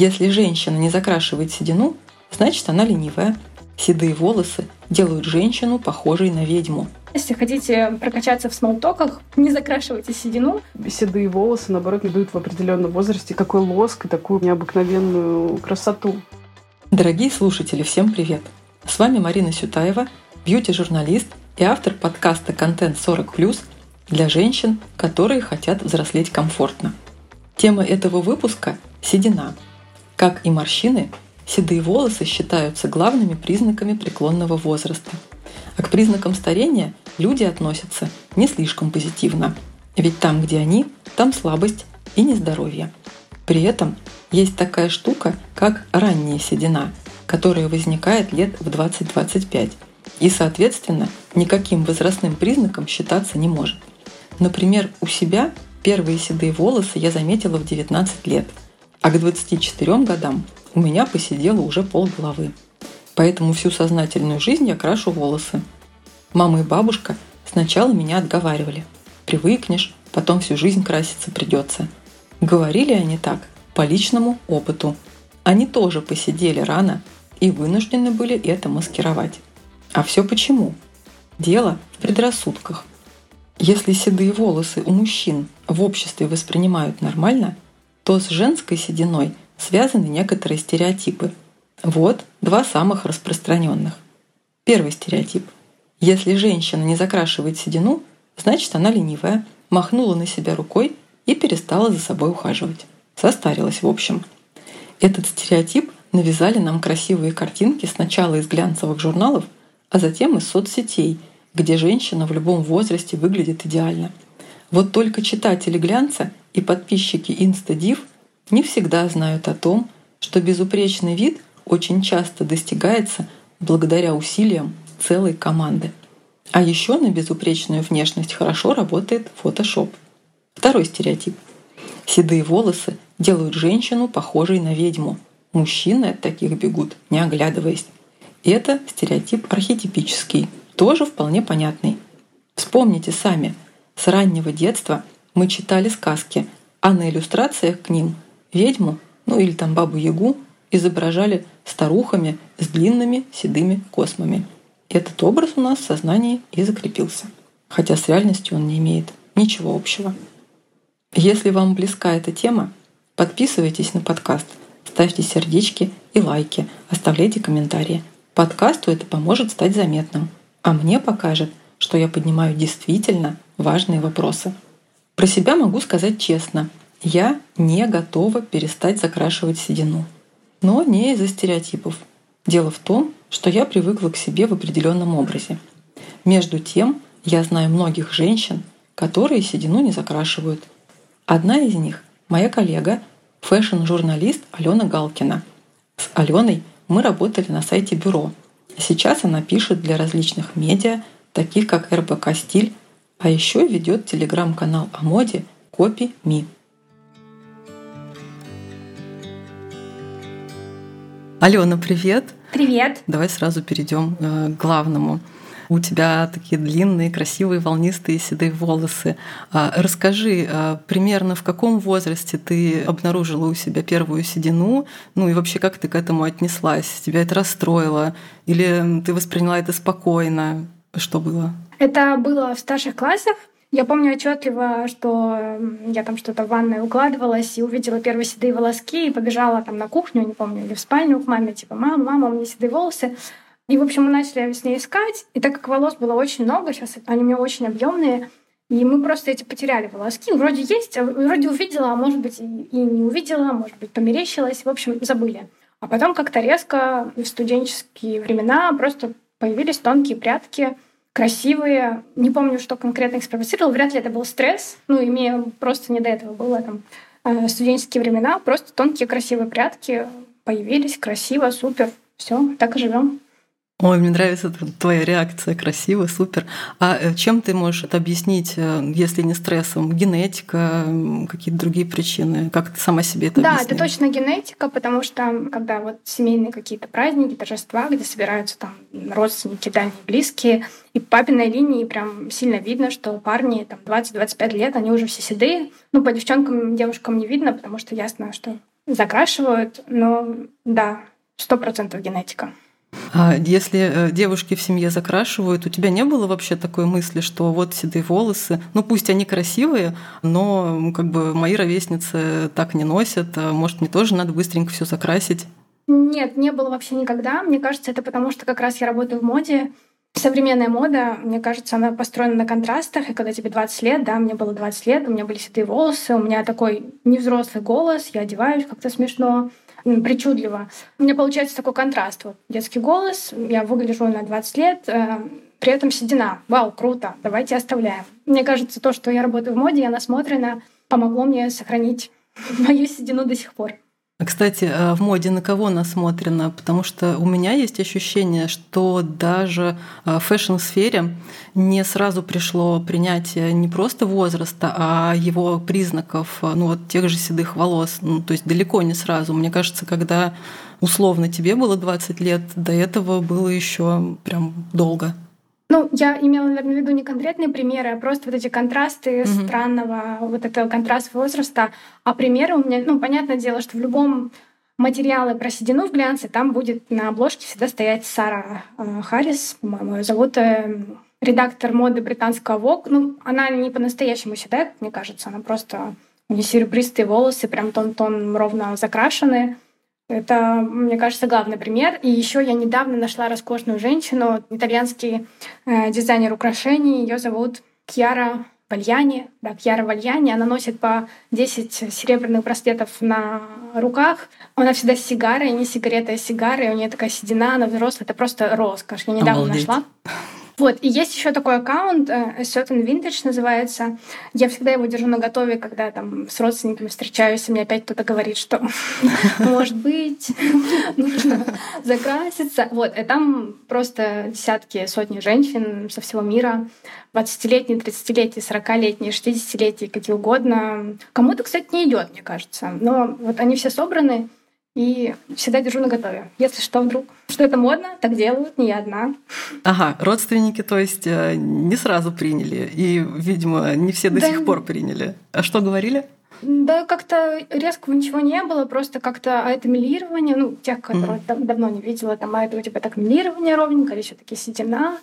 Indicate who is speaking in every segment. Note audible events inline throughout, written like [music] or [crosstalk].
Speaker 1: Если женщина не закрашивает седину, значит она ленивая. Седые волосы делают женщину похожей на ведьму.
Speaker 2: Если хотите прокачаться в смолтоках, не закрашивайте седину.
Speaker 3: Седые волосы, наоборот, не дают в определенном возрасте какой лоск и такую необыкновенную красоту.
Speaker 1: Дорогие слушатели, всем привет! С вами Марина Сютаева, бьюти-журналист и автор подкаста «Контент 40+,» для женщин, которые хотят взрослеть комфортно. Тема этого выпуска – седина. Как и морщины, седые волосы считаются главными признаками преклонного возраста. А к признакам старения люди относятся не слишком позитивно. Ведь там, где они, там слабость и нездоровье. При этом есть такая штука, как ранняя седина, которая возникает лет в 20-25 и, соответственно, никаким возрастным признаком считаться не может. Например, у себя первые седые волосы я заметила в 19 лет, а к 24 годам у меня посидело уже пол головы. Поэтому всю сознательную жизнь я крашу волосы. Мама и бабушка сначала меня отговаривали. Привыкнешь, потом всю жизнь краситься придется. Говорили они так, по личному опыту. Они тоже посидели рано и вынуждены были это маскировать. А все почему? Дело в предрассудках. Если седые волосы у мужчин в обществе воспринимают нормально, то с женской сединой связаны некоторые стереотипы. Вот два самых распространенных. Первый стереотип. Если женщина не закрашивает седину, значит она ленивая, махнула на себя рукой и перестала за собой ухаживать. Состарилась в общем. Этот стереотип навязали нам красивые картинки сначала из глянцевых журналов, а затем из соцсетей – где женщина в любом возрасте выглядит идеально. Вот только читатели глянца и подписчики Инстадив не всегда знают о том, что безупречный вид очень часто достигается благодаря усилиям целой команды. А еще на безупречную внешность хорошо работает Photoshop. Второй стереотип. Седые волосы делают женщину похожей на ведьму. Мужчины от таких бегут, не оглядываясь. Это стереотип архетипический, тоже вполне понятный. Вспомните сами, с раннего детства мы читали сказки, а на иллюстрациях к ним ведьму, ну или там бабу-ягу, изображали старухами с длинными седыми космами. Этот образ у нас в сознании и закрепился. Хотя с реальностью он не имеет ничего общего. Если вам близка эта тема, подписывайтесь на подкаст, ставьте сердечки и лайки, оставляйте комментарии. Подкасту это поможет стать заметным а мне покажет, что я поднимаю действительно важные вопросы. Про себя могу сказать честно. Я не готова перестать закрашивать седину. Но не из-за стереотипов. Дело в том, что я привыкла к себе в определенном образе. Между тем, я знаю многих женщин, которые седину не закрашивают. Одна из них — моя коллега, фэшн-журналист Алена Галкина. С Аленой мы работали на сайте Buro — Сейчас она пишет для различных медиа, таких как РБК «Стиль», а еще ведет телеграм-канал о моде «Copy Me». Алена, привет!
Speaker 2: Привет!
Speaker 1: Давай сразу перейдем э, к главному. У тебя такие длинные, красивые, волнистые седые волосы. А, расскажи, а, примерно в каком возрасте ты обнаружила у себя первую седину? Ну и вообще, как ты к этому отнеслась? Тебя это расстроило? Или ты восприняла это спокойно? Что было?
Speaker 2: Это было в старших классах. Я помню отчетливо, что я там что-то в ванной укладывалась и увидела первые седые волоски и побежала там на кухню, не помню, или в спальню к маме, типа, мама, мама, у меня седые волосы. И, в общем, мы начали с ней искать. И так как волос было очень много, сейчас они у меня очень объемные, и мы просто эти потеряли волоски. Вроде есть, а вроде увидела, а может быть и не увидела, может быть померещилась. В общем, забыли. А потом как-то резко в студенческие времена просто появились тонкие прятки, красивые. Не помню, что конкретно их спровоцировало. Вряд ли это был стресс. Ну, имея просто не до этого было там э, студенческие времена. Просто тонкие красивые прятки появились, красиво, супер. Все, так и живем.
Speaker 1: Ой, мне нравится твоя реакция, красиво, супер. А э, чем ты можешь это объяснить, э, если не стрессом? Генетика, какие-то другие причины? Как ты сама себе это
Speaker 2: Да,
Speaker 1: объясняешь?
Speaker 2: это точно генетика, потому что когда вот семейные какие-то праздники, торжества, где собираются там родственники, дальние, близкие, и папиной линии прям сильно видно, что парни там 20-25 лет, они уже все седые. Ну, по девчонкам, девушкам не видно, потому что ясно, что закрашивают, но да, сто процентов генетика.
Speaker 1: А если э, девушки в семье закрашивают, у тебя не было вообще такой мысли, что вот седые волосы, ну пусть они красивые, но как бы мои ровесницы так не носят, а может мне тоже надо быстренько все закрасить?
Speaker 2: Нет, не было вообще никогда. Мне кажется, это потому что как раз я работаю в моде. Современная мода, мне кажется, она построена на контрастах. И когда тебе 20 лет, да, мне было 20 лет, у меня были седые волосы, у меня такой невзрослый голос, я одеваюсь как-то смешно причудливо. У меня получается такой контраст. Вот детский голос, я выгляжу на 20 лет, э, при этом седина. Вау, круто, давайте оставляем. Мне кажется, то, что я работаю в моде, я насмотрена, помогло мне сохранить [laughs] мою седину до сих пор.
Speaker 1: Кстати, э, в моде на кого насмотрено? Потому что у меня есть ощущение, что даже э, в фэшн-сфере не сразу пришло принятие не просто возраста, а его признаков, э, ну вот тех же седых волос. Ну, то есть далеко не сразу. Мне кажется, когда условно тебе было 20 лет, до этого было еще прям долго.
Speaker 2: Ну, я имела, наверное, в виду не конкретные примеры, а просто вот эти контрасты mm-hmm. странного, вот этого контраст возраста. А примеры у меня, ну, понятное дело, что в любом материале про седину в глянце там будет на обложке всегда стоять Сара э, Харрис, по-моему, ее зовут, э, редактор моды британского Vogue. Ну, она не по-настоящему седая, мне кажется, она просто у нее серебристые волосы, прям тон-тон ровно закрашенные. Это, мне кажется, главный пример. И еще я недавно нашла роскошную женщину, итальянский э, дизайнер украшений. Ее зовут Кьяра Вальяни. Да, Кьяра Вальяни. Она носит по 10 серебряных браслетов на руках. Она всегда с сигарой, не сигарета, а сигары. У нее такая седина, она взрослая. Это просто роскошь. Я недавно Обалдеть. нашла. Вот, и есть еще такой аккаунт, э, Certain Vintage называется. Я всегда его держу на готове, когда там с родственниками встречаюсь, и мне опять кто-то говорит, что [laughs] может быть, [laughs] нужно закраситься. Вот, и там просто десятки, сотни женщин со всего мира, 20-летние, 30-летние, 40-летние, 60-летние, какие угодно. Кому-то, кстати, не идет, мне кажется. Но вот они все собраны, и всегда держу на готове. Если что, вдруг, что это модно, так делают, не я одна.
Speaker 1: Ага, родственники, то есть э, не сразу приняли, и, видимо, не все до да. сих пор приняли. А что говорили?
Speaker 2: Да, как-то резкого ничего не было, просто как-то а это милирование, ну, тех, которые mm-hmm. давно не видела, там, а это у тебя так милирование ровненько, или все таки седина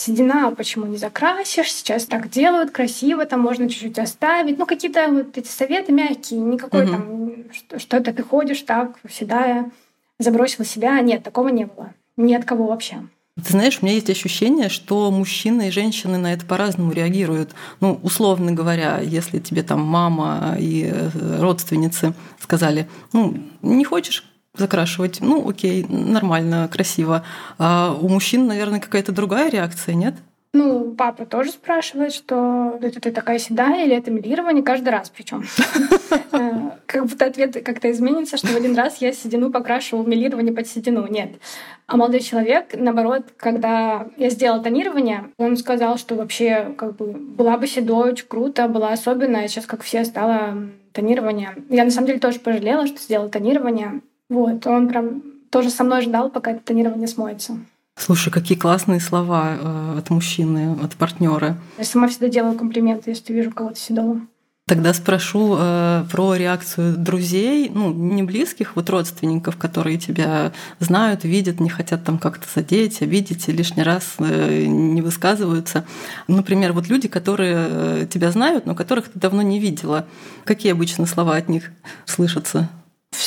Speaker 2: седина, почему не закрасишь, сейчас так делают, красиво, там можно чуть-чуть оставить. Ну, какие-то вот эти советы мягкие, никакой угу. там, что, что это ты ходишь так, седая, забросила себя. Нет, такого не было. Ни от кого вообще.
Speaker 1: Ты знаешь, у меня есть ощущение, что мужчины и женщины на это по-разному реагируют. Ну, условно говоря, если тебе там мама и э, родственницы сказали, ну, не хочешь закрашивать. Ну, окей, нормально, красиво. А у мужчин, наверное, какая-то другая реакция, нет?
Speaker 2: Ну, папа тоже спрашивает, что это ты такая седая или это милирование каждый раз причем. [laughs] Э, как будто ответ как-то изменится, что в один раз я седину покрашиваю в милирование под седину. Нет. А молодой человек, наоборот, когда я сделала тонирование, он сказал, что вообще как бы была бы седой, очень круто, была особенная. Сейчас, как все, стало тонирование. Я на самом деле тоже пожалела, что сделала тонирование. Вот, он прям тоже со мной ждал, пока это тонирование смоется.
Speaker 1: Слушай, какие классные слова э, от мужчины, от партнера.
Speaker 2: Я сама всегда делаю комплименты, если вижу кого-то седого.
Speaker 1: Тогда спрошу э, про реакцию друзей, ну, не близких, вот родственников, которые тебя знают, видят, не хотят там как-то задеть, обидеть и лишний раз э, не высказываются. Например, вот люди, которые э, тебя знают, но которых ты давно не видела. Какие обычно слова от них слышатся?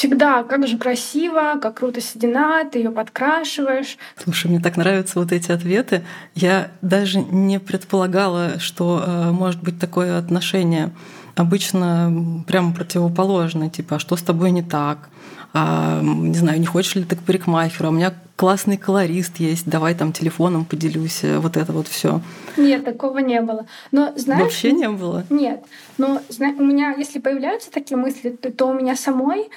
Speaker 2: Всегда, как же красиво, как круто седина, ты ее подкрашиваешь.
Speaker 1: Слушай, мне так нравятся вот эти ответы. Я даже не предполагала, что э, может быть такое отношение. Обычно прямо противоположное, типа, а что с тобой не так? А, не знаю, не хочешь ли ты к парикмахеру? А у меня классный колорист есть, давай там телефоном поделюсь, э, вот это вот все.
Speaker 2: Нет, такого не было. Но знаешь,
Speaker 1: вообще не было.
Speaker 2: Нет, но у меня, если появляются такие мысли, то, то у меня самой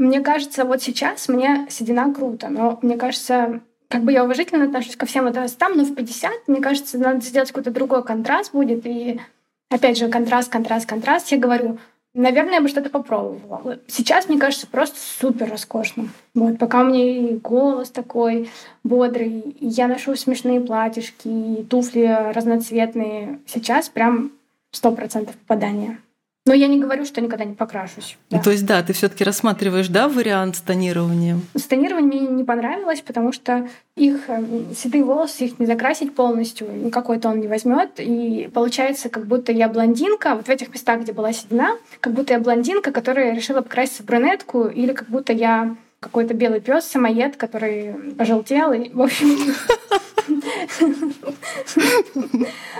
Speaker 2: мне кажется, вот сейчас мне седина круто, но мне кажется, как бы я уважительно отношусь ко всем возрастам, но в 50, мне кажется, надо сделать какой-то другой контраст будет. И опять же, контраст, контраст, контраст. Я говорю, наверное, я бы что-то попробовала. Сейчас, мне кажется, просто супер роскошно. Вот, пока у меня и голос такой бодрый, и я ношу смешные платьишки, и туфли разноцветные. Сейчас прям сто процентов попадания. Но я не говорю, что никогда не покрашусь.
Speaker 1: Да. То есть, да, ты все таки рассматриваешь, да, вариант с тонированием?
Speaker 2: С тонированием мне не понравилось, потому что их э, седые волосы, их не закрасить полностью, никакой тон не возьмет, и получается, как будто я блондинка, вот в этих местах, где была седина, как будто я блондинка, которая решила покраситься в брюнетку, или как будто я какой-то белый пес самоед, который пожелтел, и, в общем, [laughs]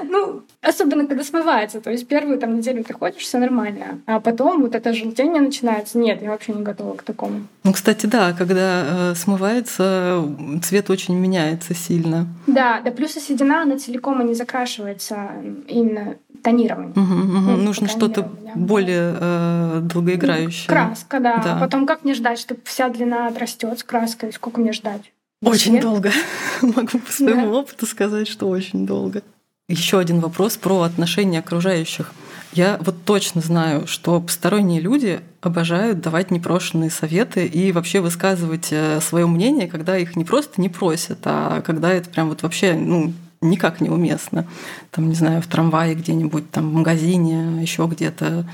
Speaker 2: ну, особенно когда смывается. То есть первую там неделю ты ходишь, все нормально. А потом вот это желтение начинается. Нет, я вообще не готова к такому.
Speaker 1: Ну, кстати, да, когда э, смывается, цвет очень меняется сильно.
Speaker 2: Да, да плюс седина, она целиком и не закрашивается именно тонированием.
Speaker 1: Угу, угу. Ну, Нужно что-то более э, долгоиграющее.
Speaker 2: Краска, да. да. А потом как мне ждать, чтобы вся длина отрастет с краской? Сколько мне ждать?
Speaker 1: Очень Нет? долго. [laughs] Могу по своему да. опыту сказать, что очень долго. Еще один вопрос про отношения окружающих. Я вот точно знаю, что посторонние люди обожают давать непрошенные советы и вообще высказывать э, свое мнение, когда их не просто не просят, а когда это прям вот вообще ну, никак неуместно. Там, не знаю, в трамвае где-нибудь, там в магазине, еще где-то.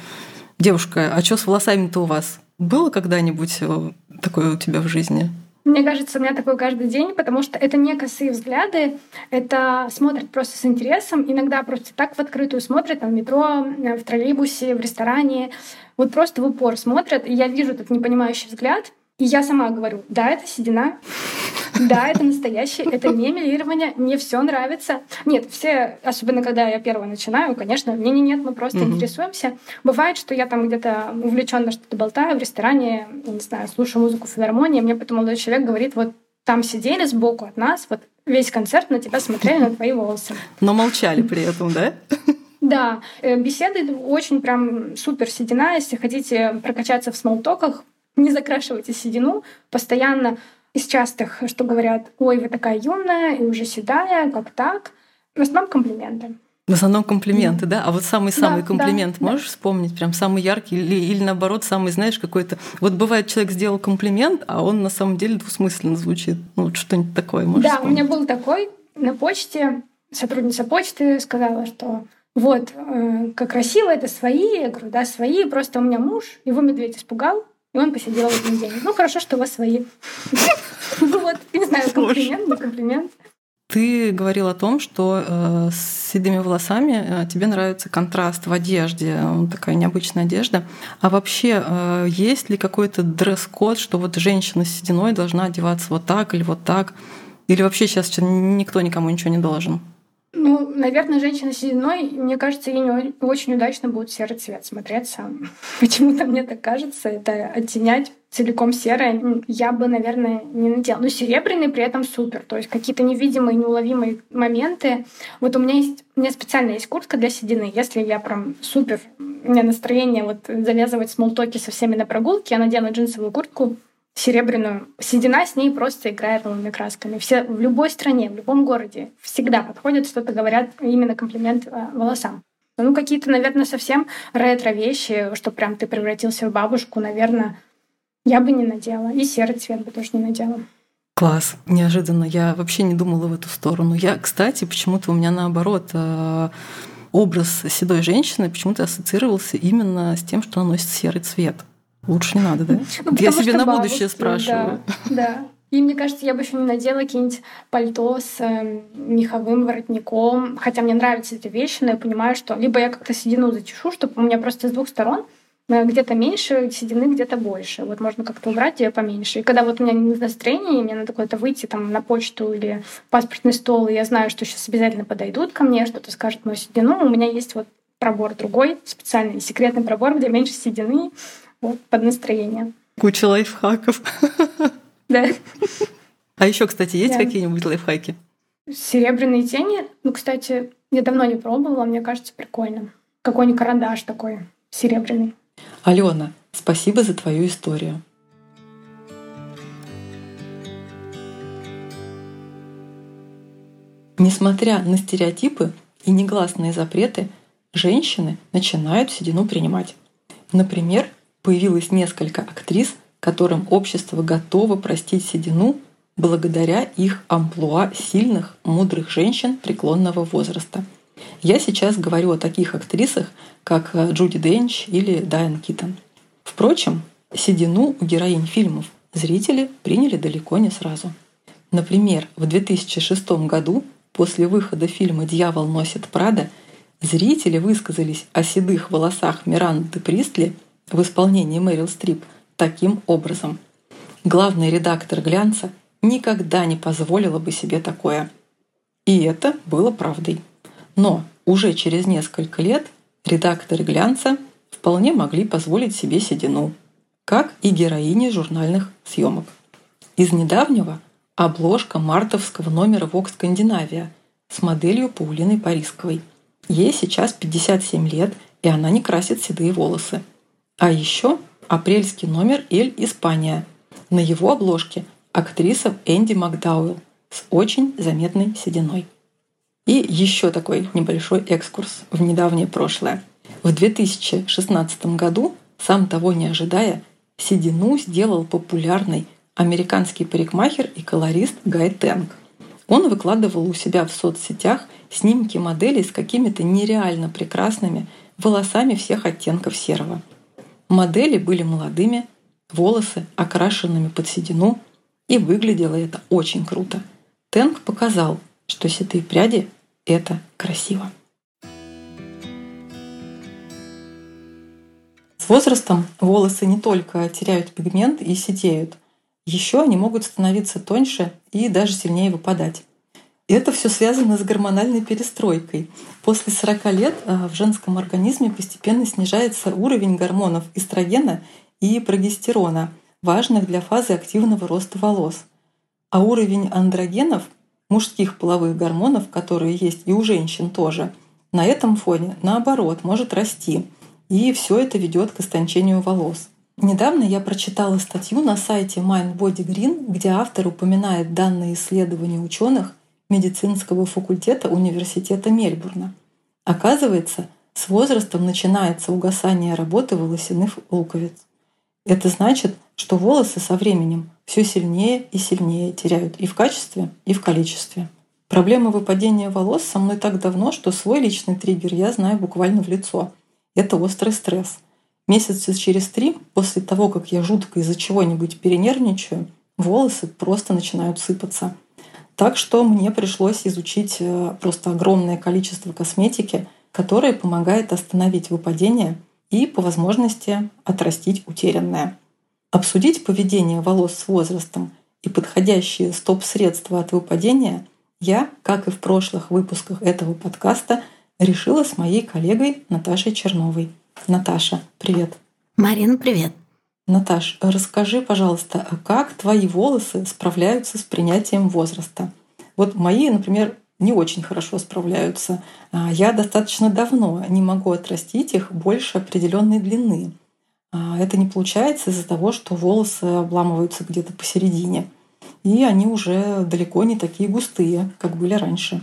Speaker 1: Девушка, а что с волосами-то у вас? Было когда-нибудь э, такое у тебя в жизни?
Speaker 2: Мне кажется, у меня такое каждый день, потому что это не косые взгляды, это смотрят просто с интересом, иногда просто так в открытую смотрят, там, в метро, в троллейбусе, в ресторане, вот просто в упор смотрят, и я вижу этот непонимающий взгляд, и я сама говорю, да, это седина, да, это настоящее, это не милирование, мне все нравится. Нет, все, особенно когда я первая начинаю, конечно, мне не нет, мы просто mm-hmm. интересуемся. Бывает, что я там где-то увлеченно что-то болтаю в ресторане, не знаю, слушаю музыку в филармонии, мне потом молодой человек говорит, вот там сидели сбоку от нас, вот весь концерт на тебя смотрели, на твои волосы.
Speaker 1: Но молчали при этом, да?
Speaker 2: Да, э, беседы очень прям супер седина. Если хотите прокачаться в смолтоках, не закрашивайте седину, постоянно из частых, что говорят, ой, вы такая юная и уже седая, как так? В основном комплименты.
Speaker 1: В основном комплименты, да? А вот самый-самый да, комплимент да, можешь да. вспомнить? Прям самый яркий или, или наоборот, самый, знаешь, какой-то... Вот бывает, человек сделал комплимент, а он на самом деле двусмысленно звучит. Ну, вот что-нибудь такое можешь
Speaker 2: Да,
Speaker 1: вспомнить?
Speaker 2: у меня был такой на почте, сотрудница почты сказала, что вот, э, как красиво, это свои. Я говорю, да, свои, просто у меня муж, его медведь испугал, и он посидел один день. Ну, хорошо, что у вас свои. [laughs] Ну вот, не знаю, комплимент, не комплимент.
Speaker 1: Ты говорил о том, что э, с седыми волосами э, тебе нравится контраст в одежде, такая необычная одежда. А вообще э, есть ли какой-то дресс-код, что вот женщина с сединой должна одеваться вот так или вот так? Или вообще сейчас никто никому ничего не должен?
Speaker 2: Ну, наверное, женщина с сединой, мне кажется, ей не очень удачно будет серый цвет смотреться. [laughs] Почему-то мне так кажется, это оттенять целиком серое я бы, наверное, не надела. Но серебряный при этом супер. То есть какие-то невидимые, неуловимые моменты. Вот у меня есть, у меня специально есть куртка для седины. Если я прям супер, у меня настроение вот завязывать смолтоки со всеми на прогулке, я надену джинсовую куртку, серебряную. Седина с ней просто играет новыми красками. Все в любой стране, в любом городе всегда подходят, что-то говорят, именно комплимент э, волосам. Ну, какие-то, наверное, совсем ретро-вещи, что прям ты превратился в бабушку, наверное, я бы не надела. И серый цвет бы тоже не надела.
Speaker 1: Класс, неожиданно. Я вообще не думала в эту сторону. Я, кстати, почему-то у меня наоборот э, образ седой женщины почему-то ассоциировался именно с тем, что она носит серый цвет. Лучше не надо, да? Ну, я себе на бабушки, будущее спрашиваю.
Speaker 2: Да, да. И мне кажется, я бы еще не надела какие-нибудь пальто с э, меховым воротником. Хотя мне нравятся эти вещи, но я понимаю, что либо я как-то седину зачешу, чтобы у меня просто с двух сторон э, где-то меньше седины, где-то больше. Вот можно как-то убрать ее поменьше. И когда вот у меня не настроение, мне надо куда-то выйти там на почту или паспортный стол, и я знаю, что сейчас обязательно подойдут ко мне, что-то скажут мою седину, у меня есть вот пробор другой, специальный секретный пробор, где меньше седины, вот, под настроение.
Speaker 1: Куча лайфхаков. [laughs]
Speaker 2: Да.
Speaker 1: А еще, кстати, есть да. какие-нибудь лайфхаки?
Speaker 2: Серебряные тени. Ну, кстати, я давно не пробовала, мне кажется, прикольно. Какой-нибудь карандаш такой серебряный.
Speaker 1: Алена, спасибо за твою историю. Несмотря на стереотипы и негласные запреты, женщины начинают седину принимать. Например, появилось несколько актрис, которым общество готово простить седину благодаря их амплуа сильных, мудрых женщин преклонного возраста. Я сейчас говорю о таких актрисах, как э, Джуди Денч или Дайан Китон. Впрочем, седину у героинь фильмов зрители приняли далеко не сразу. Например, в 2006 году после выхода фильма «Дьявол носит Прада» зрители высказались о седых волосах Миранды Пристли в исполнении Мэрил Стрип таким образом. Главный редактор «Глянца» никогда не позволила бы себе такое. И это было правдой. Но уже через несколько лет редакторы «Глянца» вполне могли позволить себе седину, как и героини журнальных съемок. Из недавнего обложка мартовского номера Vogue Скандинавия с моделью Паулиной Парисковой. Ей сейчас 57 лет, и она не красит седые волосы. А еще апрельский номер «Эль Испания». На его обложке актриса Энди Макдауэлл с очень заметной сединой. И еще такой небольшой экскурс в недавнее прошлое. В 2016 году, сам того не ожидая, седину сделал популярный американский парикмахер и колорист Гай Тенг. Он выкладывал у себя в соцсетях снимки моделей с какими-то нереально прекрасными волосами всех оттенков серого. Модели были молодыми, волосы окрашенными под седину, и выглядело это очень круто. Тенг показал, что седые пряди это красиво. С возрастом волосы не только теряют пигмент и сидеют, еще они могут становиться тоньше и даже сильнее выпадать. И это все связано с гормональной перестройкой. После 40 лет а, в женском организме постепенно снижается уровень гормонов эстрогена и прогестерона, важных для фазы активного роста волос. А уровень андрогенов мужских половых гормонов, которые есть и у женщин тоже, на этом фоне, наоборот, может расти. И все это ведет к истончению волос. Недавно я прочитала статью на сайте Mind Body Green, где автор упоминает данные исследования ученых медицинского факультета Университета Мельбурна. Оказывается, с возрастом начинается угасание работы волосяных луковиц. Это значит, что волосы со временем все сильнее и сильнее теряют и в качестве, и в количестве. Проблема выпадения волос со мной так давно, что свой личный триггер я знаю буквально в лицо. Это острый стресс. Месяца через три после того, как я жутко из-за чего-нибудь перенервничаю, волосы просто начинают сыпаться. Так что мне пришлось изучить э, просто огромное количество косметики, которая помогает остановить выпадение и по возможности отрастить утерянное. Обсудить поведение волос с возрастом и подходящие стоп-средства от выпадения я, как и в прошлых выпусках этого подкаста, решила с моей коллегой Наташей Черновой. Наташа, привет.
Speaker 4: Марина, привет.
Speaker 1: Наташ, расскажи, пожалуйста, как твои волосы справляются с принятием возраста? Вот мои, например, не очень хорошо справляются. А, я достаточно давно не могу отрастить их больше определенной длины. А, это не получается из-за того, что волосы обламываются где-то посередине. И они уже далеко не такие густые, как были раньше.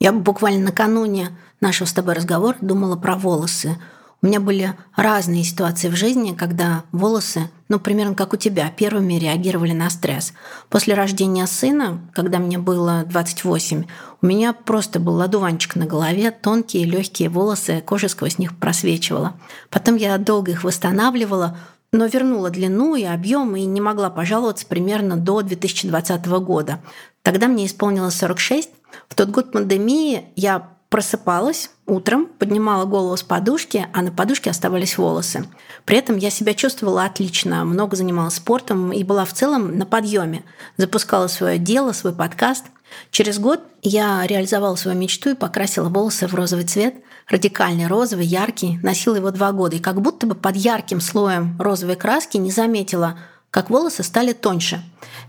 Speaker 4: Я буквально накануне нашего с тобой разговора думала про волосы. У меня были разные ситуации в жизни, когда волосы, ну, примерно как у тебя, первыми реагировали на стресс. После рождения сына, когда мне было 28, у меня просто был ладуванчик на голове, тонкие легкие волосы, кожа сквозь них просвечивала. Потом я долго их восстанавливала, но вернула длину и объем и не могла пожаловаться примерно до 2020 года. Тогда мне исполнилось 46. В тот год пандемии я просыпалась утром, поднимала голову с подушки, а на подушке оставались волосы. При этом я себя чувствовала отлично, много занималась спортом и была в целом на подъеме. Запускала свое дело, свой подкаст. Через год я реализовала свою мечту и покрасила волосы в розовый цвет, радикальный розовый, яркий, носила его два года. И как будто бы под ярким слоем розовой краски не заметила, как волосы стали тоньше.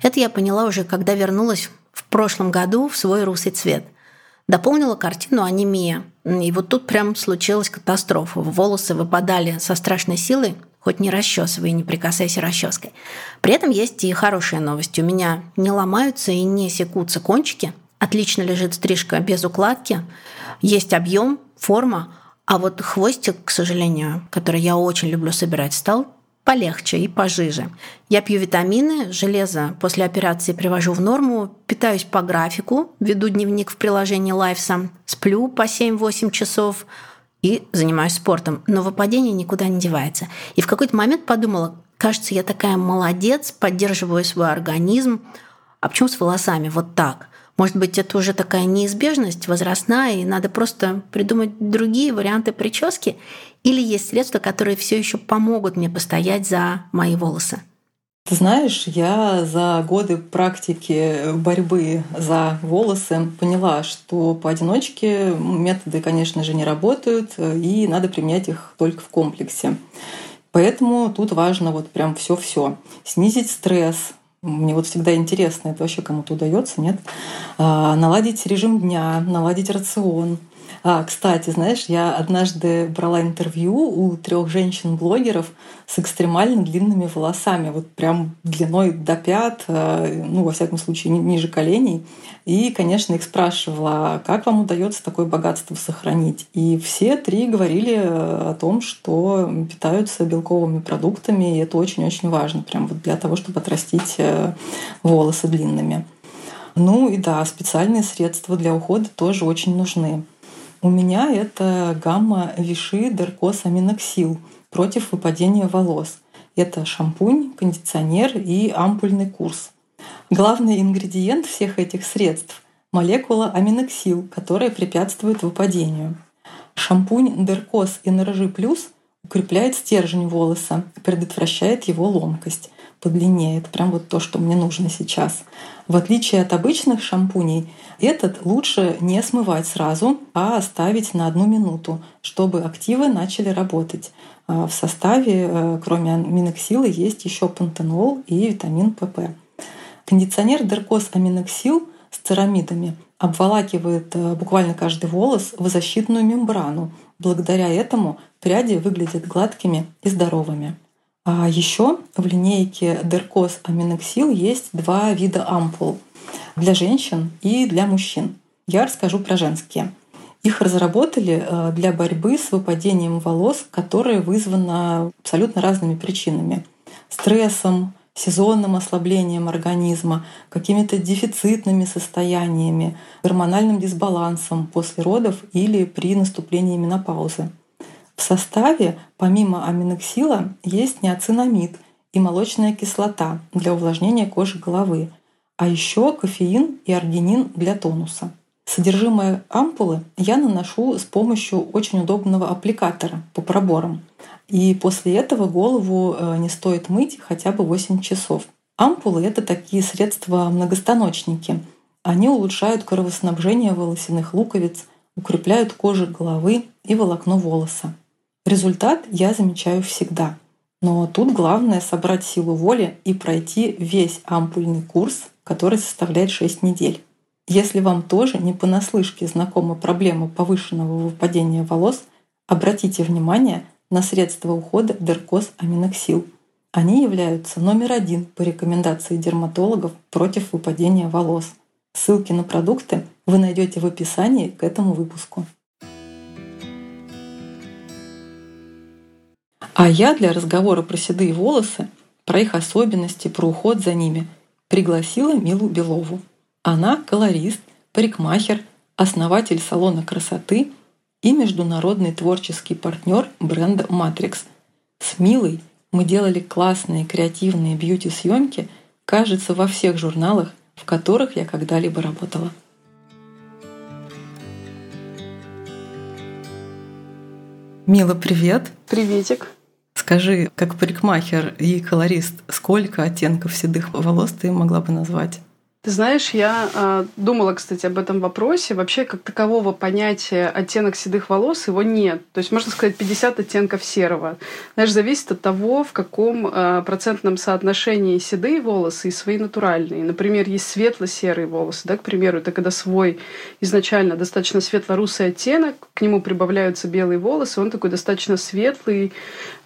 Speaker 4: Это я поняла уже, когда вернулась в прошлом году в свой русый цвет. Дополнила картину анемия. И вот тут прям случилась катастрофа. Волосы выпадали со страшной силой, хоть не расчесывай, не прикасайся расческой. При этом есть и хорошая новость. У меня не ломаются и не секутся кончики. Отлично лежит стрижка без укладки. Есть объем, форма. А вот хвостик, к сожалению, который я очень люблю собирать, стал полегче и пожиже. Я пью витамины, железо после операции привожу в норму, питаюсь по графику, веду дневник в приложении Лайфса, сплю по 7-8 часов и занимаюсь спортом. Но выпадение никуда не девается. И в какой-то момент подумала, кажется, я такая молодец, поддерживаю свой организм. А почему с волосами вот так? Может быть, это уже такая неизбежность возрастная, и надо просто придумать другие варианты прически? Или есть средства, которые все еще помогут мне постоять за мои волосы?
Speaker 1: Ты знаешь, я за годы практики борьбы за волосы поняла, что поодиночке методы, конечно же, не работают, и надо применять их только в комплексе. Поэтому тут важно вот прям все-все. Снизить стресс, мне вот всегда интересно, это вообще кому-то удается, нет? А, наладить режим дня, наладить рацион. А, кстати, знаешь, я однажды брала интервью у трех женщин-блогеров с экстремально длинными волосами, вот прям длиной до пят, э, ну, во всяком случае, ниже коленей. И, конечно, их спрашивала, как вам удается такое богатство сохранить. И все три говорили э, о том, что питаются белковыми продуктами, и это очень-очень важно, прям вот для того, чтобы отрастить э, волосы длинными. Ну и да, специальные средства для ухода тоже очень нужны. У меня это гамма Виши Деркос Аминоксил против выпадения волос. Это шампунь, кондиционер и ампульный курс. Главный ингредиент всех этих средств — молекула аминоксил, которая препятствует выпадению. Шампунь Деркос Энержи Плюс укрепляет стержень волоса, предотвращает его ломкость по длине. Это прям вот то, что мне нужно сейчас. В отличие от обычных шампуней, этот лучше не смывать сразу, а оставить на одну минуту, чтобы активы начали работать. А в составе, э, кроме аминоксила, есть еще пантенол и витамин ПП. Кондиционер Деркос Аминоксил с церамидами обволакивает э, буквально каждый волос в защитную мембрану. Благодаря этому пряди выглядят гладкими и здоровыми. А еще в линейке Деркос Аминоксил есть два вида ампул для женщин и для мужчин. Я расскажу про женские. Их разработали э, для борьбы с выпадением волос, которое вызвано абсолютно разными причинами. Стрессом, сезонным ослаблением организма, какими-то дефицитными состояниями, гормональным дисбалансом после родов или при наступлении менопаузы. В составе помимо аминоксила есть неоцинамид и молочная кислота для увлажнения кожи головы, а еще кофеин и аргинин для тонуса. Содержимое ампулы я наношу с помощью очень удобного аппликатора по проборам. И после этого голову э, не стоит мыть хотя бы 8 часов. Ампулы — это такие средства-многостаночники. Они улучшают кровоснабжение волосяных луковиц, укрепляют кожу головы и волокно волоса. Результат я замечаю всегда. Но тут главное собрать силу воли и пройти весь ампульный курс, который составляет 6 недель. Если вам тоже не понаслышке знакома проблема повышенного выпадения волос, обратите внимание на средства ухода Деркос Аминоксил. Они являются номер один по рекомендации дерматологов против выпадения волос. Ссылки на продукты вы найдете в описании к этому выпуску. А я для разговора про седые волосы, про их особенности, про уход за ними пригласила Милу Белову. Она колорист, парикмахер, основатель салона красоты и международный творческий партнер бренда Matrix. С Милой мы делали классные креативные бьюти-съемки, кажется, во всех журналах, в которых я когда-либо работала. Мила, привет!
Speaker 3: Приветик!
Speaker 1: Скажи, как парикмахер и колорист, сколько оттенков седых волос ты могла бы назвать?
Speaker 3: Ты знаешь, я э, думала, кстати, об этом вопросе. Вообще, как такового понятия оттенок седых волос его нет. То есть, можно сказать, 50 оттенков серого. Знаешь, зависит от того, в каком э, процентном соотношении седые волосы и свои натуральные. Например, есть светло-серые волосы, да, к примеру, это когда свой изначально достаточно светло-русый оттенок, к нему прибавляются белые волосы, он такой достаточно светлый,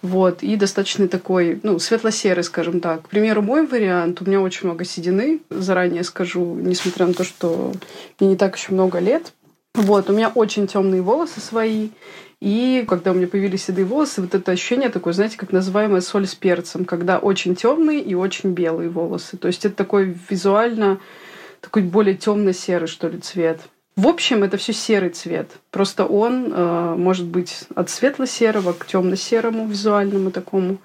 Speaker 3: вот, и достаточно такой, ну, светло-серый, скажем так. К примеру, мой вариант, у меня очень много седины, заранее скажу, несмотря на то, что мне не так еще много лет. Вот, у меня очень темные волосы свои. И когда у меня появились седые волосы, вот это ощущение такое, знаете, как называемая соль с перцем, когда очень темные и очень белые волосы. То есть это такой визуально такой более темно-серый, что ли, цвет. В общем, это все серый цвет. Просто он э, может быть от светло-серого к темно-серому визуальному такому.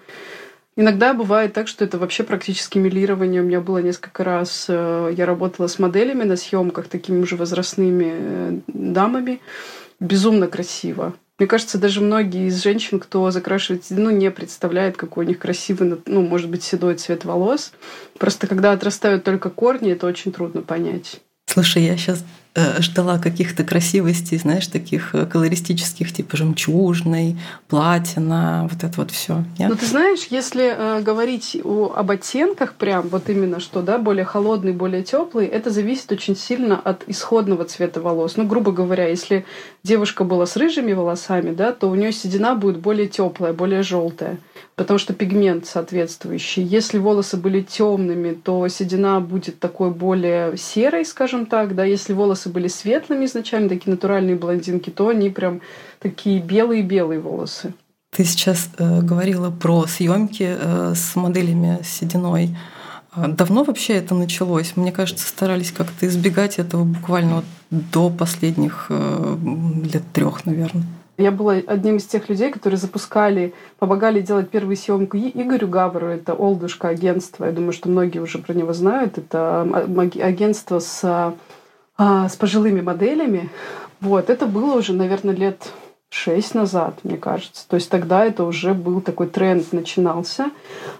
Speaker 3: Иногда бывает так, что это вообще практически милирование. У меня было несколько раз, э, я работала с моделями на съемках, такими уже возрастными э, дамами. Безумно красиво. Мне кажется, даже многие из женщин, кто закрашивает седину, не представляет, какой у них красивый, ну, может быть, седой цвет волос. Просто когда отрастают только корни, это очень трудно понять.
Speaker 1: Слушай, я сейчас ждала каких-то красивостей, знаешь, таких э, колористических, типа жемчужный, платина, вот это вот все.
Speaker 3: Ну, ты знаешь, если э, говорить о, об оттенках, прям вот именно что, да, более холодный, более теплый, это зависит очень сильно от исходного цвета волос. Ну, грубо говоря, если девушка была с рыжими волосами, да, то у нее седина будет более теплая, более желтая потому что пигмент соответствующий. Если волосы были темными, то седина будет такой более серой, скажем так, да. Если волосы были светлыми изначально, такие натуральные блондинки, то они прям такие белые-белые волосы.
Speaker 1: Ты сейчас э, говорила про съемки э, с моделями с сединой. А давно вообще это началось? Мне кажется, старались как-то избегать этого буквально вот до последних э, лет трех, наверное.
Speaker 3: Я была одним из тех людей, которые запускали, помогали делать первую съемку Игорю Гавару. Это Oldushka агентство. Я думаю, что многие уже про него знают. Это агентство с, а, с пожилыми моделями. Вот. Это было уже, наверное, лет шесть назад, мне кажется. То есть тогда это уже был такой тренд начинался.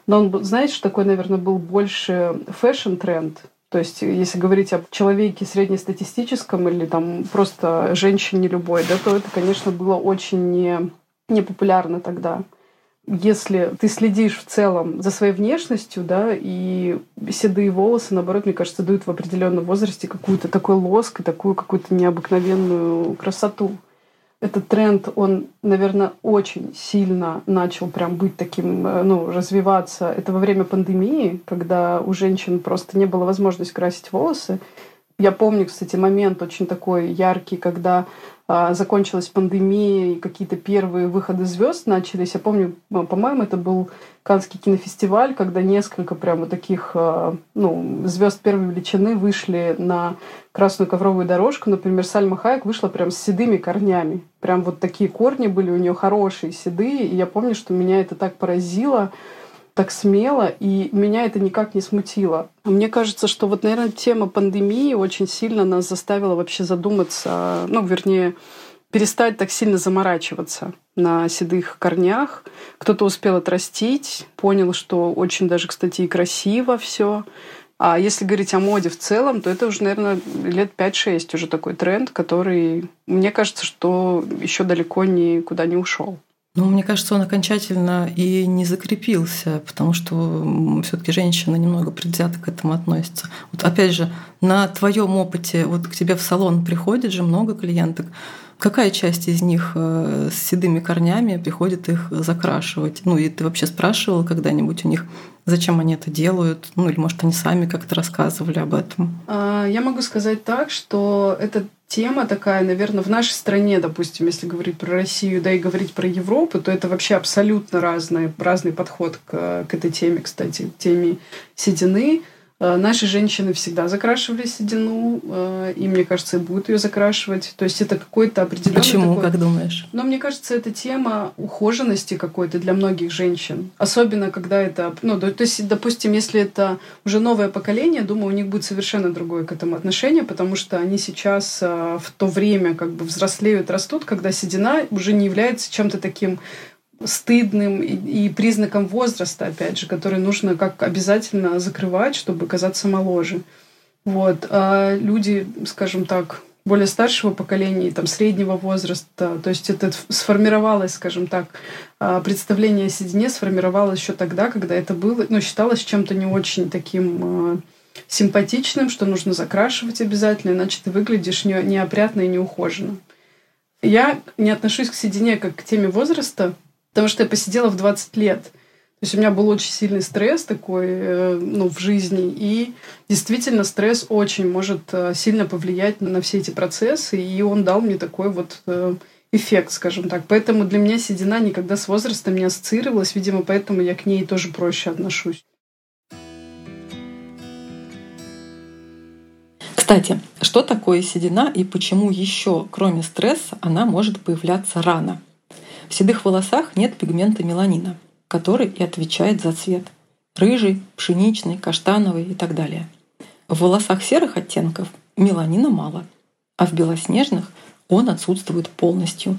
Speaker 3: Но он, знаете, такой, наверное, был больше фэшн-тренд. То есть, если говорить о человеке среднестатистическом или там просто женщине любой, да, то это, конечно, было очень не, непопулярно тогда. Если ты следишь в целом за своей внешностью, да, и седые волосы, наоборот, мне кажется, дают в определенном возрасте какую-то такой лоск и такую какую-то необыкновенную красоту этот тренд, он, наверное, очень сильно начал прям быть таким, э, ну, развиваться. Это во время пандемии, когда у женщин просто не было возможности красить волосы. Я помню, кстати, момент очень такой яркий, когда закончилась пандемия и какие-то первые выходы звезд начались. Я помню, по-моему, это был Канский кинофестиваль, когда несколько прямо таких а, ну, звезд первой величины вышли на красную ковровую дорожку. Например, Сальма Хайек вышла прям с седыми корнями. Прям вот такие корни были у нее хорошие, седые. И я помню, что меня это так поразило так смело, и меня это никак не смутило. Мне кажется, что вот, наверное, тема пандемии очень сильно нас заставила вообще задуматься, ну, вернее, перестать так сильно заморачиваться на седых корнях. Кто-то успел отрастить, понял, что очень даже, кстати, и красиво все. А если говорить о моде в целом, то это уже, наверное, лет 5-6 уже такой тренд, который, мне кажется, что еще далеко никуда не ушел.
Speaker 1: Ну, мне кажется, он окончательно и не закрепился, потому что все-таки женщина немного предвзято к этому относится. Вот опять же, на твоем опыте, вот к тебе в салон приходит же много клиенток. Какая часть из них э, с седыми корнями приходит их закрашивать? Ну и ты вообще спрашивала когда-нибудь у них, зачем они это делают? Ну или может они сами как-то рассказывали об этом?
Speaker 3: А, я могу сказать так, что это тема такая, наверное, в нашей стране, допустим, если говорить про Россию, да и говорить про Европу, то это вообще абсолютно разный, разный подход к, к этой теме, кстати, теме седины. Э, наши женщины всегда закрашивали седину, э, и, мне кажется, и будут ее закрашивать. То есть это какой-то определенный...
Speaker 1: Почему, такой... как думаешь?
Speaker 3: Но мне кажется, это тема ухоженности какой-то для многих женщин. Особенно, когда это... Ну, то есть, допустим, если это уже новое поколение, думаю, у них будет совершенно другое к этому отношение, потому что они сейчас э, в то время как бы взрослеют, растут, когда седина уже не является чем-то таким стыдным и, и признаком возраста, опять же, который нужно как обязательно закрывать, чтобы казаться моложе. Вот. А люди, скажем так, более старшего поколения, там, среднего возраста, то есть это сформировалось, скажем так, а, представление о седине сформировалось еще тогда, когда это было, ну, считалось чем-то не очень таким а, симпатичным, что нужно закрашивать обязательно, иначе ты выглядишь неопрятно и неухоженно. Я не отношусь к седине как к теме возраста, потому что я посидела в 20 лет. То есть у меня был очень сильный стресс такой э, ну, в жизни, и действительно стресс очень может э, сильно повлиять на все эти процессы, и он дал мне такой вот э, эффект, скажем так. Поэтому для меня седина никогда с возрастом не ассоциировалась, видимо, поэтому я к ней тоже проще отношусь.
Speaker 1: Кстати, что такое седина и почему еще, кроме стресса, она может появляться рано? В седых волосах нет пигмента меланина, который и отвечает за цвет. Рыжий, пшеничный, каштановый и так далее. В волосах серых оттенков меланина мало, а в белоснежных он отсутствует полностью.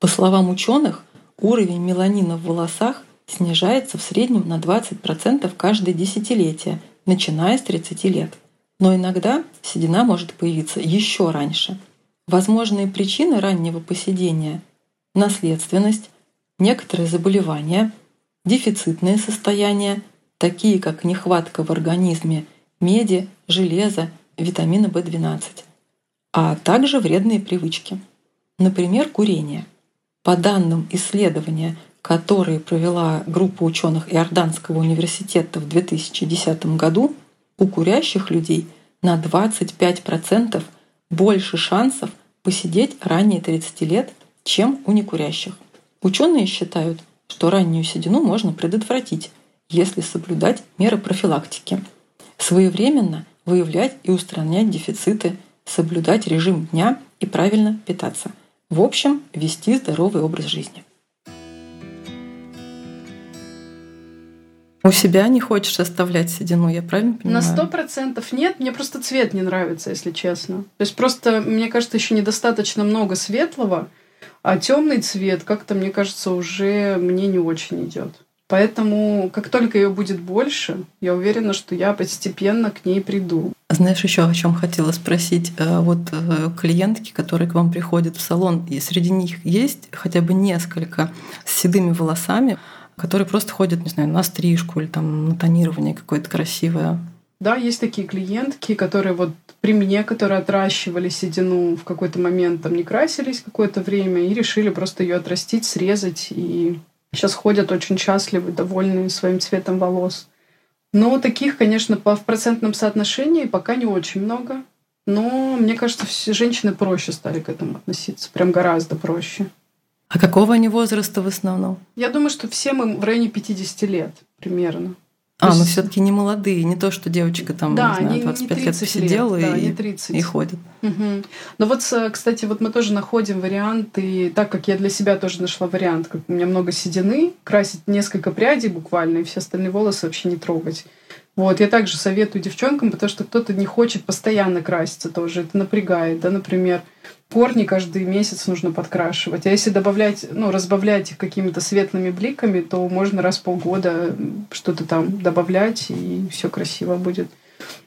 Speaker 1: По словам ученых, уровень меланина в волосах снижается в среднем на 20% каждое десятилетие, начиная с 30 лет. Но иногда седина может появиться еще раньше. Возможные причины раннего поседения — наследственность, некоторые заболевания, дефицитные состояния, такие как нехватка в организме меди, железа, витамина В12, а также вредные привычки. Например, курение. По данным исследования, которые провела группа ученых Иорданского университета в 2010 году, у курящих людей на 25% больше шансов посидеть ранее 30 лет, чем у некурящих. Ученые считают, что раннюю седину можно предотвратить, если соблюдать меры профилактики, своевременно выявлять и устранять дефициты, соблюдать режим дня и правильно питаться. В общем, вести здоровый образ жизни. У себя не хочешь оставлять седину, я правильно понимаю?
Speaker 3: На сто процентов нет, мне просто цвет не нравится, если честно. То есть просто, мне кажется, еще недостаточно много светлого, а темный цвет как-то, мне кажется, уже мне не очень идет. Поэтому, как только ее будет больше, я уверена, что я постепенно к ней приду.
Speaker 1: Знаешь, еще о чем хотела спросить. Э, вот э, клиентки, которые к вам приходят в салон, и среди них есть хотя бы несколько с седыми волосами которые просто ходят, не знаю, на стрижку или там на тонирование какое-то красивое.
Speaker 3: Да, есть такие клиентки, которые вот при мне, которые отращивали седину в какой-то момент, там не красились какое-то время и решили просто ее отрастить, срезать. И сейчас ходят очень счастливы, довольны своим цветом волос. Но таких, конечно, по, в процентном соотношении пока не очень много. Но мне кажется, все женщины проще стали к этому относиться. Прям гораздо проще.
Speaker 1: А какого они возраста в основном?
Speaker 3: Я думаю, что все мы в районе 50 лет примерно.
Speaker 1: А, есть... но все-таки не молодые, не то, что девочка там,
Speaker 3: да,
Speaker 1: не знаю, 25 не лет посидела
Speaker 3: лет, да,
Speaker 1: и,
Speaker 3: не 30.
Speaker 1: и ходит.
Speaker 3: Угу. Но вот, кстати, вот мы тоже находим варианты, так как я для себя тоже нашла вариант, как у меня много седины, красить несколько прядей буквально, и все остальные волосы вообще не трогать. Вот, я также советую девчонкам, потому что кто-то не хочет постоянно краситься тоже, это напрягает, да, например, корни каждый месяц нужно подкрашивать. А если добавлять, ну, разбавлять их какими-то светлыми бликами, то можно раз в полгода что-то там добавлять, и все красиво будет.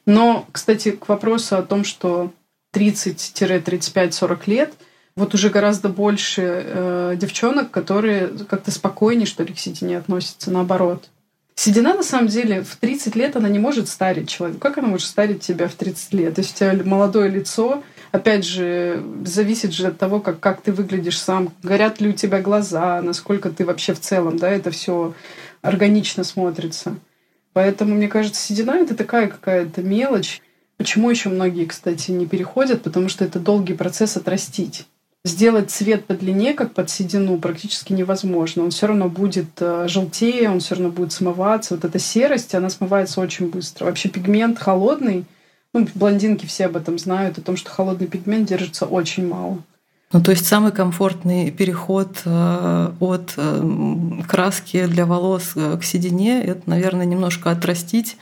Speaker 3: Но, кстати, к вопросу о том, что 30-35-40 лет, вот уже гораздо больше э, девчонок, которые как-то спокойнее, что ли, к седине относятся, наоборот. Седина, на самом деле, в 30 лет она не может старить человека. Как она может старить тебя в 30 лет? То есть у тебя молодое лицо, опять же, зависит же от того, как, как ты выглядишь сам, горят ли у тебя глаза, насколько ты вообще в целом, да, это все органично смотрится. Поэтому, мне кажется, седина — это такая какая-то мелочь. Почему еще многие, кстати, не переходят? Потому что это долгий процесс отрастить. Сделать цвет по длине, как под седину, практически невозможно. Он все равно будет э, желтее, он все равно будет смываться. Вот эта серость, она смывается очень быстро. Вообще пигмент холодный — ну, блондинки все об этом знают, о том, что холодный пигмент держится очень мало.
Speaker 1: Ну, то есть самый комфортный переход э, от э, краски для волос э, к седине, это, наверное, немножко отрастить,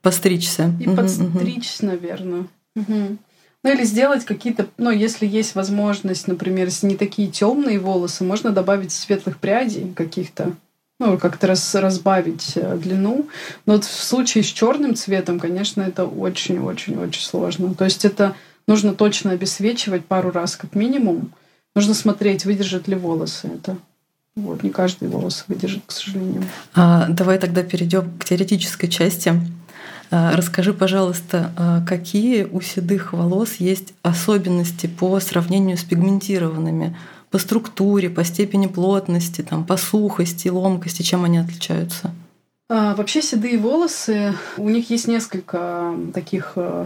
Speaker 1: постричься.
Speaker 3: И угу, подстричь, угу. наверное. Угу. Ну или сделать какие-то, ну если есть возможность, например, если не такие темные волосы, можно добавить светлых прядей каких-то ну, как-то раз, разбавить э, длину. Но вот в случае с черным цветом, конечно, это очень-очень-очень сложно. То есть это нужно точно обесвечивать пару раз как минимум. Нужно смотреть, выдержат ли волосы это. Вот, не каждый волос выдержит, к сожалению.
Speaker 1: А, давай тогда перейдем к теоретической части. А, расскажи, пожалуйста, а, какие у седых волос есть особенности по сравнению с пигментированными? По структуре, по степени плотности, там, по сухости, ломкости, чем они отличаются?
Speaker 3: А, вообще седые волосы, у них есть несколько таких э,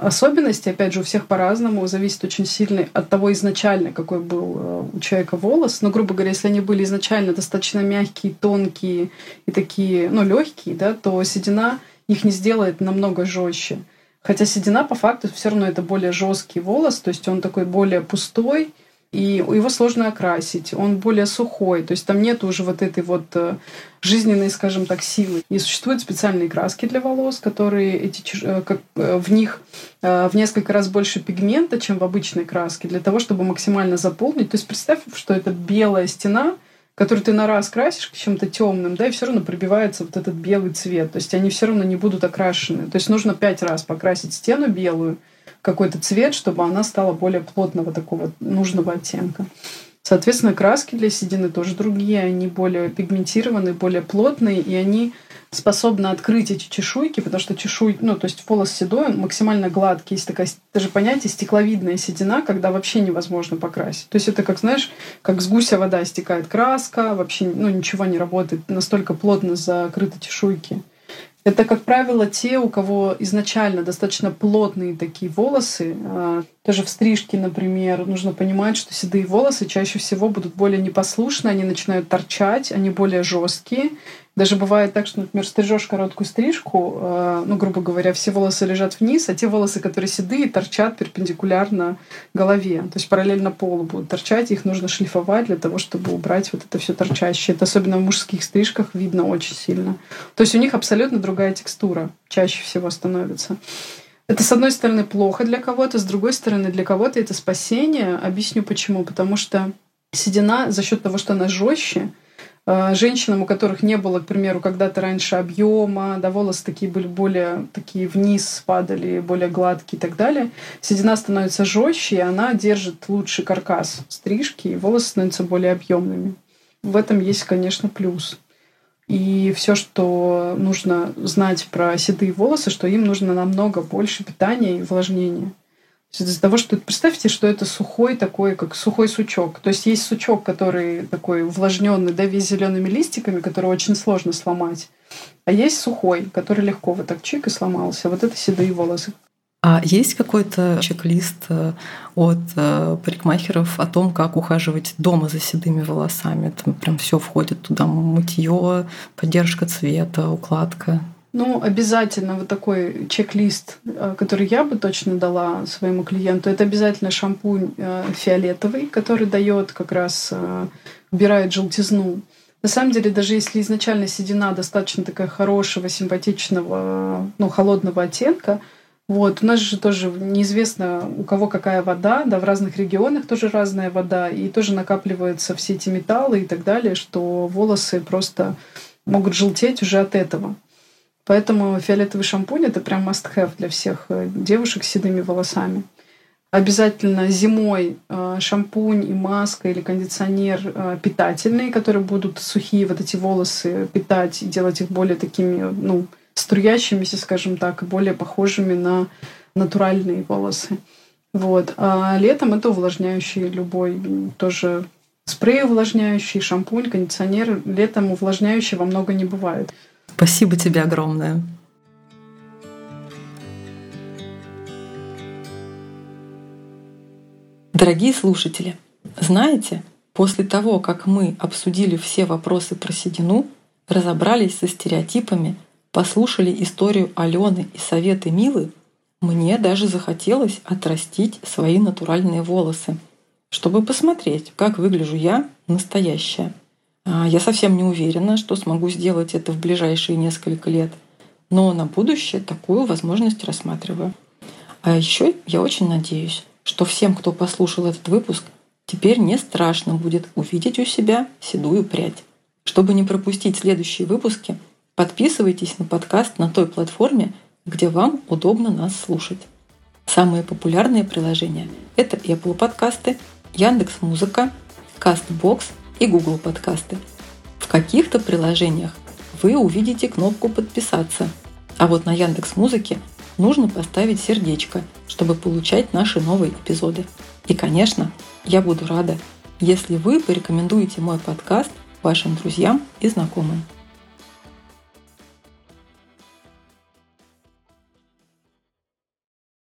Speaker 3: особенностей. Опять же, у всех по-разному. Зависит очень сильно от того изначально, какой был э, у человека волос. Но, грубо говоря, если они были изначально достаточно мягкие, тонкие и такие, ну, легкие, да, то седина их не сделает намного жестче. Хотя седина по факту все равно это более жесткий волос, то есть он такой более пустой, и его сложно окрасить, он более сухой, то есть там нет уже вот этой вот э, жизненной, скажем так, силы. И существуют специальные краски для волос, которые эти, э, как, э, в них в несколько раз больше пигмента, чем в обычной краске, для того, чтобы максимально заполнить. То есть представь, что это белая стена, которую ты на раз красишь чем-то темным, да, и все равно пробивается вот этот белый цвет. То есть они все равно не будут окрашены. То есть нужно пять раз покрасить стену белую, какой-то цвет, чтобы она стала более плотного такого нужного оттенка. Соответственно, краски для седины тоже другие, они более пигментированные, более плотные, и они способны открыть эти чешуйки, потому что чешуй, ну, то есть волос седой, он максимально гладкий. Есть такая, даже понятие стекловидная седина, когда вообще невозможно покрасить. То есть это как, знаешь, как с гуся вода стекает краска, вообще, ну, ничего не работает, настолько плотно закрыты чешуйки. Это, как правило, те, у кого изначально достаточно плотные такие волосы. Тоже в стрижке, например, нужно понимать, что седые волосы чаще всего будут более непослушны, они начинают торчать, они более жесткие. Даже бывает так, что, например, стрижешь короткую стрижку, э, ну, грубо говоря, все волосы лежат вниз, а те волосы, которые седые, торчат перпендикулярно голове. То есть параллельно полу будут торчать, их нужно шлифовать для того, чтобы убрать вот это все торчащее. Это особенно в мужских стрижках видно очень сильно. То есть у них абсолютно другая текстура чаще всего становится. Это, с одной стороны, плохо для кого-то, с другой стороны, для кого-то это спасение. Объясню почему. Потому что седина за счет того, что она жестче, Э, женщинам, у которых не было, к примеру, когда-то раньше объема, да, волосы такие были более такие вниз падали, более гладкие и так далее, седина становится жестче, и она держит лучший каркас стрижки, и волосы становятся более объемными. В этом есть, конечно, плюс. И все, что нужно знать про седые волосы, что им нужно намного больше питания и увлажнения. Из-за того, что представьте, что это сухой такой, как сухой сучок. То есть есть сучок, который такой увлажненный, да, весь зелеными листиками, который очень сложно сломать. А есть сухой, который легко вот так чик и сломался. Вот это седые волосы.
Speaker 1: А есть какой-то чек-лист э, от э, парикмахеров о том, как ухаживать дома за седыми волосами? Там прям все входит туда: мытье, поддержка цвета, укладка.
Speaker 3: Ну, обязательно вот такой чек-лист, э, который я бы точно дала своему клиенту, это обязательно шампунь фиолетовый, который дает как раз, убирает желтизну. На самом деле, даже если изначально седина достаточно такая хорошего, симпатичного, ну, холодного оттенка, вот. У нас же тоже неизвестно, у кого какая вода, да, в разных регионах тоже разная вода, и тоже накапливаются все эти металлы и так далее, что волосы просто могут желтеть уже от этого. Поэтому фиолетовый шампунь это прям must-have для всех э, девушек с седыми волосами. Обязательно зимой э, шампунь и маска или кондиционер э, питательные, которые будут сухие вот эти волосы питать и делать их более такими, ну, струящимися, скажем так, и более похожими на натуральные волосы. Вот. А летом это увлажняющий любой тоже спрей увлажняющий, шампунь, кондиционер. Летом увлажняющий во много не бывает.
Speaker 1: Спасибо тебе огромное. Дорогие слушатели, знаете, после того, как мы обсудили все вопросы про седину, разобрались со стереотипами, послушали историю Алены и советы Милы, мне даже захотелось отрастить свои натуральные волосы, чтобы посмотреть, как выгляжу я настоящая. А, я совсем не уверена, что смогу сделать это в ближайшие несколько лет, но на будущее такую возможность рассматриваю. А еще я очень надеюсь, что всем, кто послушал этот выпуск, теперь не страшно будет увидеть у себя седую прядь. Чтобы не пропустить следующие выпуски, подписывайтесь на подкаст на той платформе, где вам удобно нас слушать. Самые популярные приложения — это Apple подкасты, Яндекс.Музыка, Castbox и Google подкасты. В каких-то приложениях вы увидите кнопку «Подписаться», а вот на Яндекс Музыке нужно поставить сердечко, чтобы получать наши новые эпизоды. И, конечно, я буду рада, если вы порекомендуете мой подкаст вашим друзьям и знакомым.